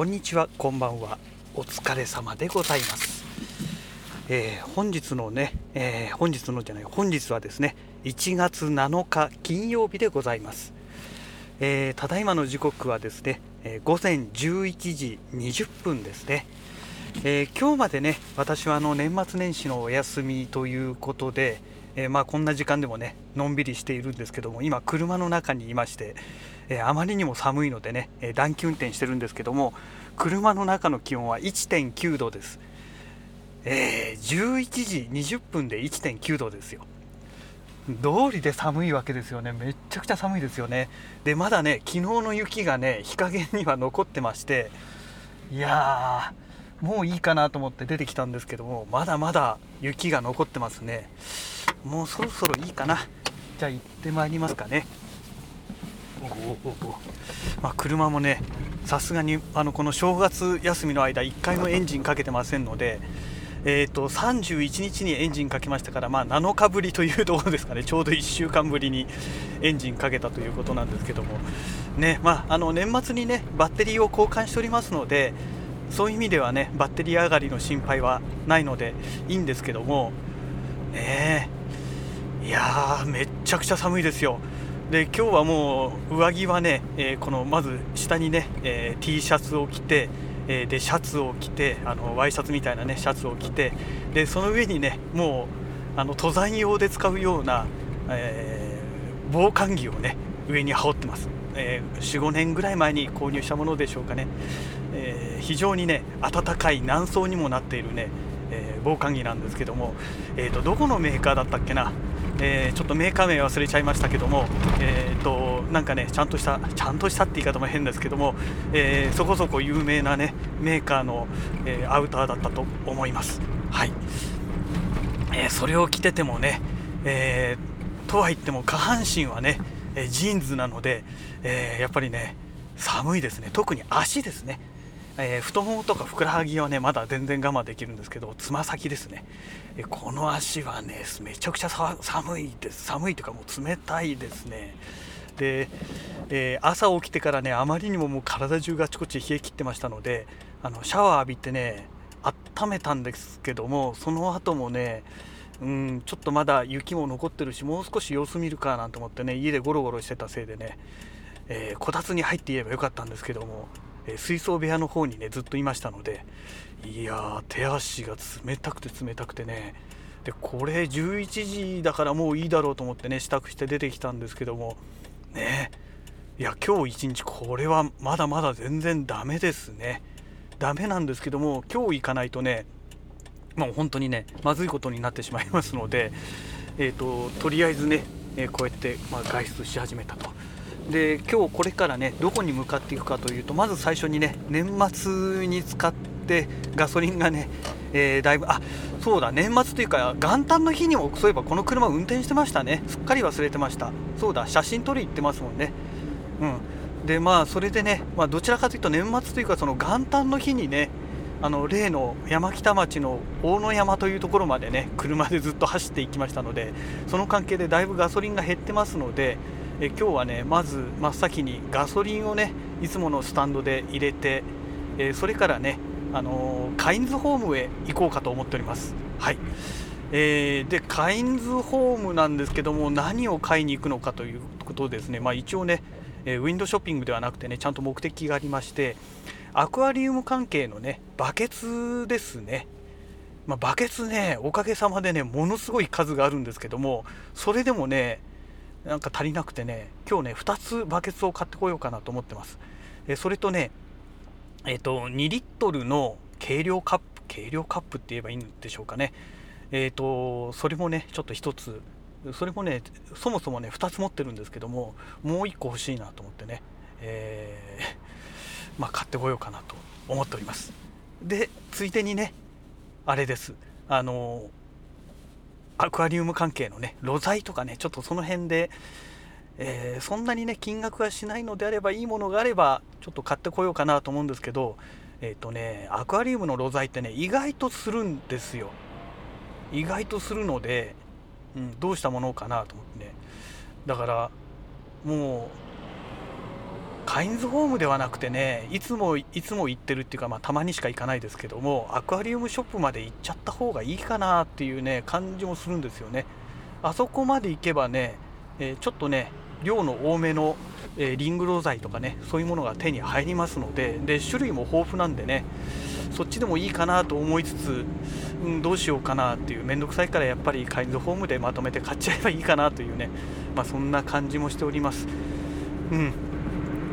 こんにちはこんばんは。お疲れ様でございます、えー本日のね、えー本日のじゃない本日はですね1月7日金曜日でございます、えーただいまの時刻はですね、えー午前11時20分ですね。えー今日までね私はあの年末年始のお休みということで、えーまあ、こんな時間でもねのんびりしているんですけども今車の中にいまして、えーあまりにも寒いのでね、えー暖気運転してるんですけども車の中の気温は1.9度です、えー11時20分で1.9度ですよ。通りで寒いわけですよね。めっちゃくちゃ寒いですよね。でまだね昨日の雪がね日陰には残ってましていやーもういいかなと思って出てきたんですけどもまだまだ雪が残ってますね。もうそろそろいいかな。じゃあ行ってまいりますかね。まあ、車もねさすがにあのこの正月休みの間1回もエンジンかけてませんのでえー、と31日にエンジンかけましたから、まあ、7日ぶりというところですかね、ちょうど1週間ぶりにエンジンかけたということなんですけども、ねまあ、あの年末にねバッテリーを交換しておりますので、そういう意味ではねバッテリー上がりの心配はないのでいいんですけども、ねえいや、めっちゃくちゃ寒いですよ。で今日はもう上着はね、えーこのまず下にね、えー T シャツを着て、えーでシャツを着てあのワイシャツみたいなねシャツを着てでその上にねもうあの登山用で使うような、えー防寒着をね上に羽織ってます、え45年ぐらい前に購入したものでしょうかね、え非常にね暖かい何層にもなっているね、防寒着なんですけども、えー、とどこのメーカーだったっけな、えーちょっとメーカー名忘れちゃいましたけども、えー、となんかねちゃんとしたちゃんとしたって言い方も変ですけども、えーそこそこ有名なねメーカーの、えーアウターだったと思います。はい。えそれを着ててもね、えーとは言っても下半身はね、えジーンズなので、えやっぱりね寒いですね。特に足ですね、えー太ももとかふくらはぎはねまだ全然我慢できるんですけどつま先ですね、えこの足はねめちゃくちゃ寒いです。寒いというかもう冷たいですね。で、えー朝起きてからねあまりにももう体中があちこち冷え切ってましたのであのシャワー浴びてね温めたんですけどもその後もねうんちょっとまだ雪も残ってるしもう少し様子見るかなんて思ってね家でゴロゴロしてたせいでね、えーこたつに入っていればよかったんですけども、え水槽部屋の方にねずっといましたのでいやー手足が冷たくて冷たくてね。でこれ11時だからもういいだろうと思ってね支度して出てきたんですけども。ね。いや今日一日これはまだまだ全然ダメですね。ダメなんですけども今日行かないとねもう本当にねまずいことになってしまいますので、えー、ととりあえずね、えこうやって、まあ、外出し始めたと。で今日これからねどこに向かっていくかというとまず最初にね年末に使ってガソリンがね、えーだいぶあそうだ年末というか元旦の日にもそういえばこの車運転してましたね。すっかり忘れてました。そうだ写真撮り行ってますもんね。うん。でまあそれでね、まあ、どちらかというと年末というかその元旦の日にねあの例の山北町の大野山というところまでね車でずっと走っていきましたのでその関係でだいぶガソリンが減ってますのでえ今日はねまず真っ先にガソリンをねいつものスタンドで入れて、えそれからね、あのカインズホームへ行こうかと思っております。はい。えーでカインズホームなんですけども何を買いに行くのかということですね、まあ、一応ね、えウィンドショッピングではなくてねちゃんと目的がありましてアクアリウム関係のねバケツですね、まあ、バケツねおかげさまでねものすごい数があるんですけどもそれでもねなんか足りなくてね今日ね2つバケツを買ってこようかなと思ってます。えそれとねえっ、と2リットルの軽量カップ軽量カップって言えばいいんでしょうかね。えっ、とそれもねちょっと1つそれもねそもそもね2つ持ってるんですけどももう1個欲しいなと思ってねえー まあ買ってこようかなと思っております。でついでにねあれです。あのアクアリウム関係のね露材とかねちょっとその辺で、えーそんなにね金額がしないのであればいいものがあればちょっと買ってこようかなと思うんですけどえっ、とねアクアリウムの露材ってね意外とするんですよ。意外とするので、うん、どうしたものかなと思ってね。だからもうカインズホームではなくてねいつもいつも行ってるっていうか、まあ、たまにしか行かないですけどもアクアリウムショップまで行っちゃった方がいいかなっていうね感じもするんですよね。あそこまで行けばね、えー、ちょっとね量の多めの、えー、リングロ材とかねそういうものが手に入りますのでで種類も豊富なんでねそっちでもいいかなと思いつつ、うん、どうしようかなっていう面倒くさいからやっぱりカインズホームでまとめて買っちゃえばいいかなというね、まあ、そんな感じもしております。うん。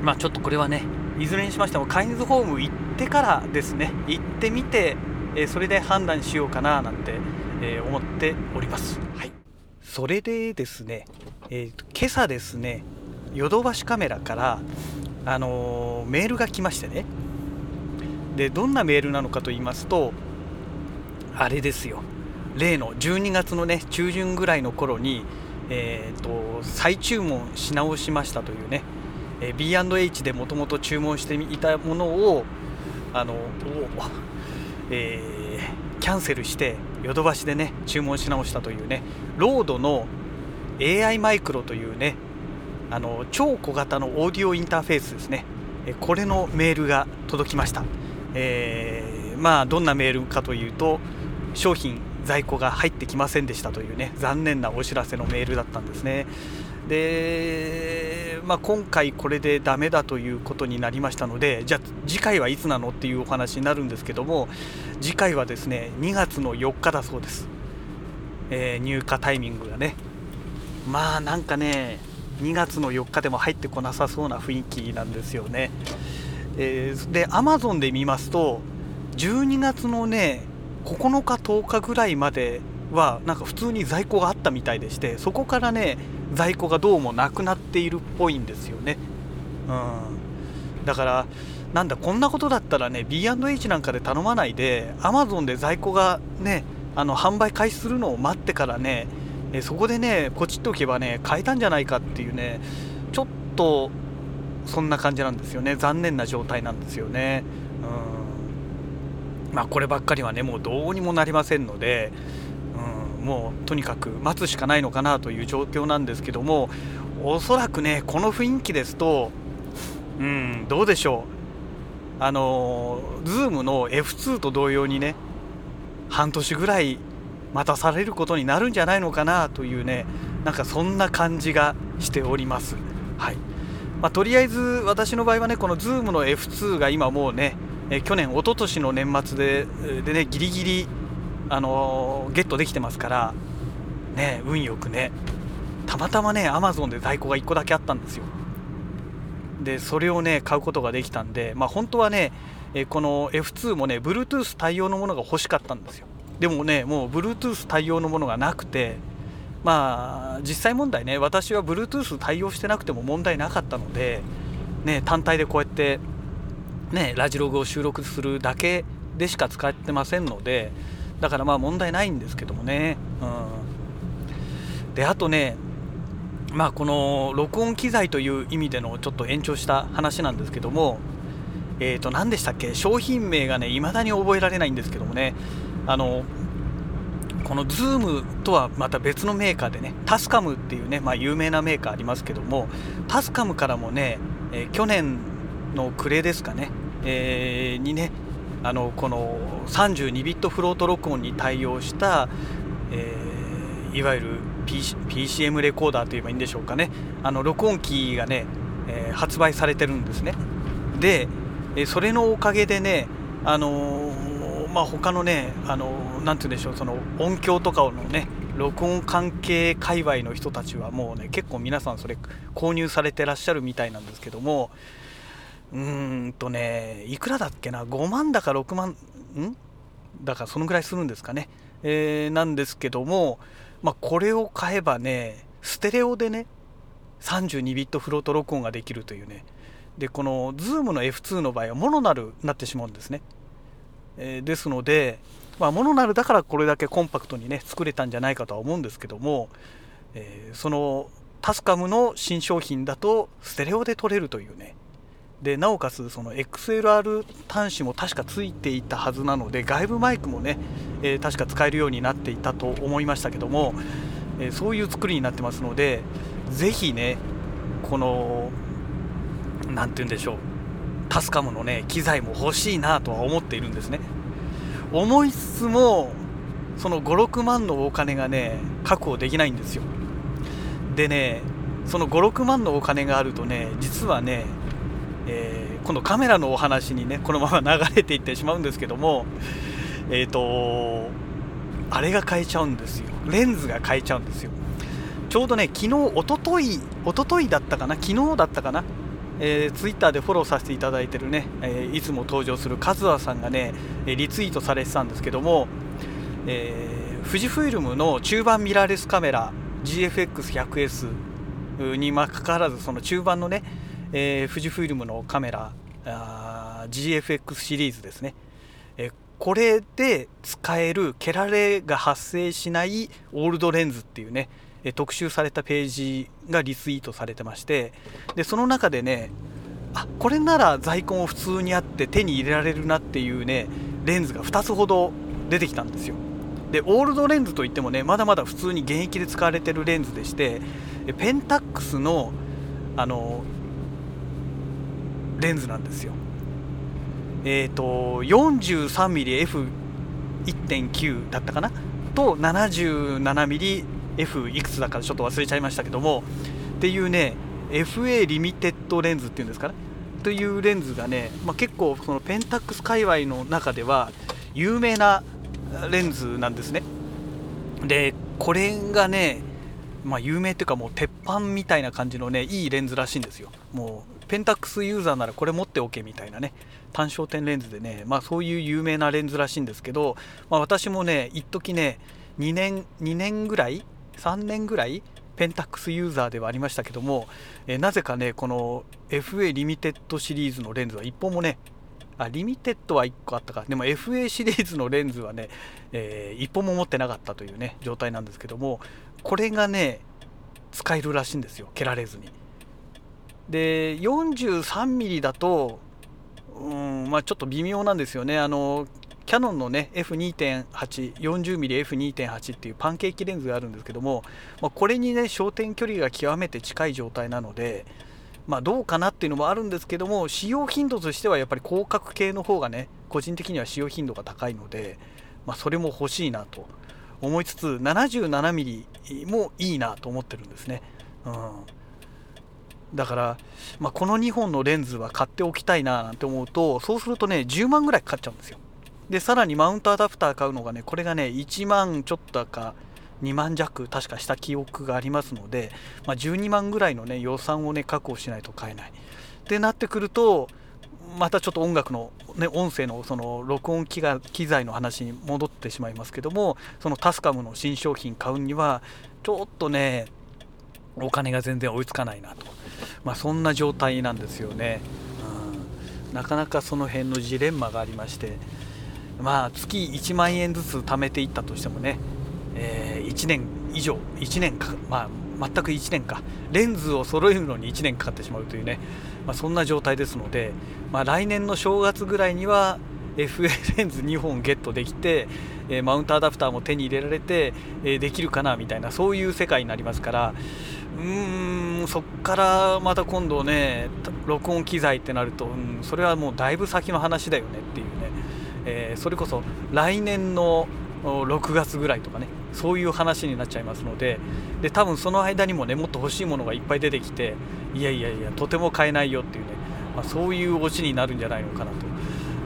まあ、ちょっとこれはねいずれにしましてもカインズホーム行ってからですね行ってみて、えー、それで判断しようかななんて、えー、思っております。はい、それでですね、えー、今朝ですねヨドバシカメラから、あのメールが来ましてね。でどんなメールなのかと言いますとあれですよ。例の12月のね中旬ぐらいの頃に、えーと再注文し直しましたというねえ B&H でもともと注文していたものをあのえー、キャンセルしてヨドバシでね注文し直したというねロードの AI マイクロというねあの超小型のオーディオインターフェースですね。これのメールが届きました、えー、まあどんなメールかというと商品在庫が入ってきませんでしたというね残念なお知らせのメールだったんですね。で、まあ、今回これでダメだということになりましたのでじゃあ次回はいつなのっていうお話になるんですけども次回はですね2月の4日だそうです、えー、入荷タイミングがね。まあなんかね2月の4日でも入ってこなさそうな雰囲気なんですよね、えー、で Amazon で見ますと12月のね9日10日ぐらいまではなんか普通に在庫があったみたいでしてそこからね在庫がどうもなくなっているっぽいんですよね、うん、だからなんだこんなことだったらね B&H なんかで頼まないで Amazon で在庫がねあの販売開始するのを待ってからねえそこでねポチっておけばね買えたんじゃないかっていうねちょっとそんな感じなんですよね。残念な状態なんですよね。うん。まあこればっかりはねもうどうにもなりませんのでもうとにかく待つしかないのかなという状況なんですけどもおそらくねこの雰囲気ですとうんどうでしょうあの Zoom の F2 と同様にね半年ぐらい待たされることになるんじゃないのかなというねなんかそんな感じがしております。はいまあ、とりあえず私の場合はねこの Zoom の F2 が今もうねえ去年一昨年の年末ででねギリギリあのゲットできてますからね運よくね。たまたまねアマゾンで在庫が1個だけあったんですよ。でそれをね買うことができたんでまあ本当はねえこの F2 もね Bluetooth 対応のものが欲しかったんですよ。でもねもう Bluetooth 対応のものがなくてまあ実際問題ね私は Bluetooth 対応してなくても問題なかったのでね単体でこうやってねラジログを収録するだけでしか使ってませんのでだからまあ問題ないんですけどもね、うん、であとねまあこの録音機材という意味でのちょっと延長した話なんですけどもえーと何でしたっけ？商品名がね未だに覚えられないんですけどもね。あのこの Zoom とはまた別のメーカーでねタスカムっていうね、まあ、有名なメーカーありますけどもタスカムからもね、えー、去年の暮れですかね、えー、にねあのこの32ビットフロート録音に対応した、えー、いわゆる PCM レコーダーといえばいいんでしょうかね。あの録音機がね、えー、発売されてるんですね。で、それのおかげでねあのー、まあ他のねあのなんて言うんでしょうその音響とかのね録音関係界隈の人たちはもうね結構皆さんそれ購入されてらっしゃるみたいなんですけどもうーんとねいくらだっけな？5万だか6万んだからそのぐらいするんですかね、えー、なんですけども、まあ、これを買えばねステレオでね32ビットフロート録音ができるというね。でこの Zoom の F2 の場合はモノナルになってしまうんですね、えー、ですので、まあ、モノナルだからこれだけコンパクトにね作れたんじゃないかとは思うんですけども、えー、そのタスカムの新商品だとステレオで撮れるというね。でなおかつその XLR 端子も確かついていたはずなので外部マイクもね、えー、確か使えるようになっていたと思いましたけども、えー、そういう作りになってますのでぜひねこの何て言うんでしょうタスカムのね機材も欲しいなとは思っているんですね。思いつつもその56万のお金がね確保できないんですよ。でねその56万のお金があるとね実はね、えー、今度カメラのお話にねこのまま流れていってしまうんですけどもえっ、ー、とあれが買えちゃうんですよ。レンズが買えちゃうんですよ。ちょうどね昨日おとといおとといだったかな？昨日だったかな？えー、ツイッターでフォローさせていただいてるね、えー、いつも登場するカズワさんがね、えリツイートされてたんですけども、えー、富士フイルムの中盤ミラーレスカメラ GFX100S にもかかわらずその中盤のね、えー、富士フイルムのカメラあ GFX シリーズですね、えー、これで使えるケラレが発生しないオールドレンズっていうね特集されたページがリツイートされてましてでその中でねあこれなら在庫も普通にあって手に入れられるなっていうねレンズが2つほど出てきたんですよ。でオールドレンズといってもねまだまだ普通に現役で使われてるレンズでしてペンタックスのあのレンズなんですよ。えっ、ー、と 43mmF1.9 だったかな？と 77mm F いくつだかちょっと忘れちゃいましたけどもっていうね FA リミテッドレンズっていうんですかね？というレンズがね、まあ、結構そのペンタックス界隈の中では有名なレンズなんですね。でこれがねまあ、有名っていうかもう鉄板みたいな感じのねいいレンズらしいんですよ。もうペンタックスユーザーならこれ持っておけみたいなね単焦点レンズでねまあそういう有名なレンズらしいんですけど、まあ、私もね一時ね2年2年ぐらい3年ぐらいペンタックスユーザーではありましたけども、え、なぜかねこの FA リミテッドシリーズのレンズは1本もねあリミテッドは1個あったか。でも FA シリーズのレンズはね、えー、1本も持ってなかったというね状態なんですけどもこれがね使えるらしいんですよ。蹴られずに。で 43mm だとうんまあちょっと微妙なんですよね。あのキャノンのね F2.8、40mmF2.8 っていうパンケーキレンズがあるんですけども、まあ、これにね焦点距離が極めて近い状態なので、まあ、どうかなっていうのもあるんですけども使用頻度としてはやっぱり広角系の方がね個人的には使用頻度が高いので、まあ、それも欲しいなと思いつつ 77mm もいいなと思ってるんですね。うんだから、まあ、この2本のレンズは買っておきたいななんて思うとそうするとね10万ぐらいかかっちゃうんですよでさらにマウントアダプター買うのがねこれがね1万ちょっとか2万弱確かした記憶がありますので、まあ、12万ぐらいのね予算をね確保しないと買えない。ってなってくるとまたちょっと音楽の、ね、音声のその録音機が機材の話に戻ってしまいますけどもそのタスカムの新商品買うにはちょっとねお金が全然追いつかないなと、まあ、そんな状態なんですよね、うん、なかなかその辺のジレンマがありましてまあ月1万円ずつ貯めていったとしてもね、えー、1年以上1年かまあ全く1年か。レンズを揃えるのに1年かかってしまうというね、まあ、そんな状態ですので、まあ、来年の正月ぐらいには FA レンズ2本ゲットできて、え、マウントアダプターも手に入れられて、え、できるかなみたいなそういう世界になりますからうーんそっからまた今度ね録音機材ってなると、うん、それはもうだいぶ先の話だよねっていうね。えー、それこそ来年の6月ぐらいとかね。そういう話になっちゃいますのでで多分その間にもねもっと欲しいものがいっぱい出てきていやいやいやとても買えないよっていうね、まあ、そういうオチになるんじゃないのかなと。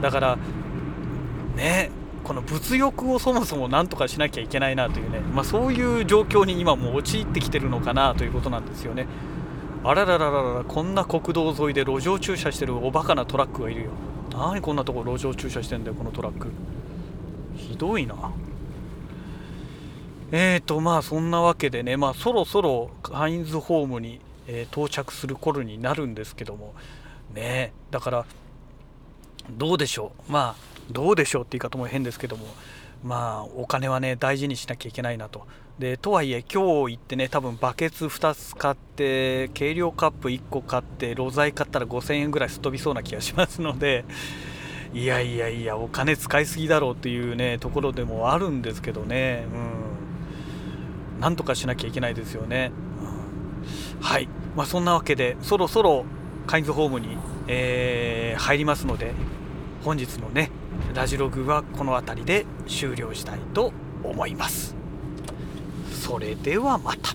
だからねこの物欲をそもそも何とかしなきゃいけないなというね、まあ、そういう状況に今もう陥ってきてるのかなということなんですよね。あらららららこんな国道沿いで路上駐車してるおバカなトラックがいるよ。何こんなとこ路上駐車してんだよこのトラック。ひどいな。えーとまあそんなわけでねまあそろそろカインズホームに、えー、到着する頃になるんですけどもねだからどうでしょう。まあどうでしょうって言い方も変ですけどもまあお金はね大事にしなきゃいけないなと。でとはいえ今日行ってね多分バケツ2つ買って計量カップ1個買って露材買ったら5000円ぐらいすっ飛びそうな気がしますのでいやいやいやお金使いすぎだろうっていうねところでもあるんですけどね。うん。なんとかしなきゃいけないですよね、うん、はい。まあそんなわけでそろそろカインズホームに、えー、入りますので本日のねラジログはこの辺りで終了したいと思います。それではまた。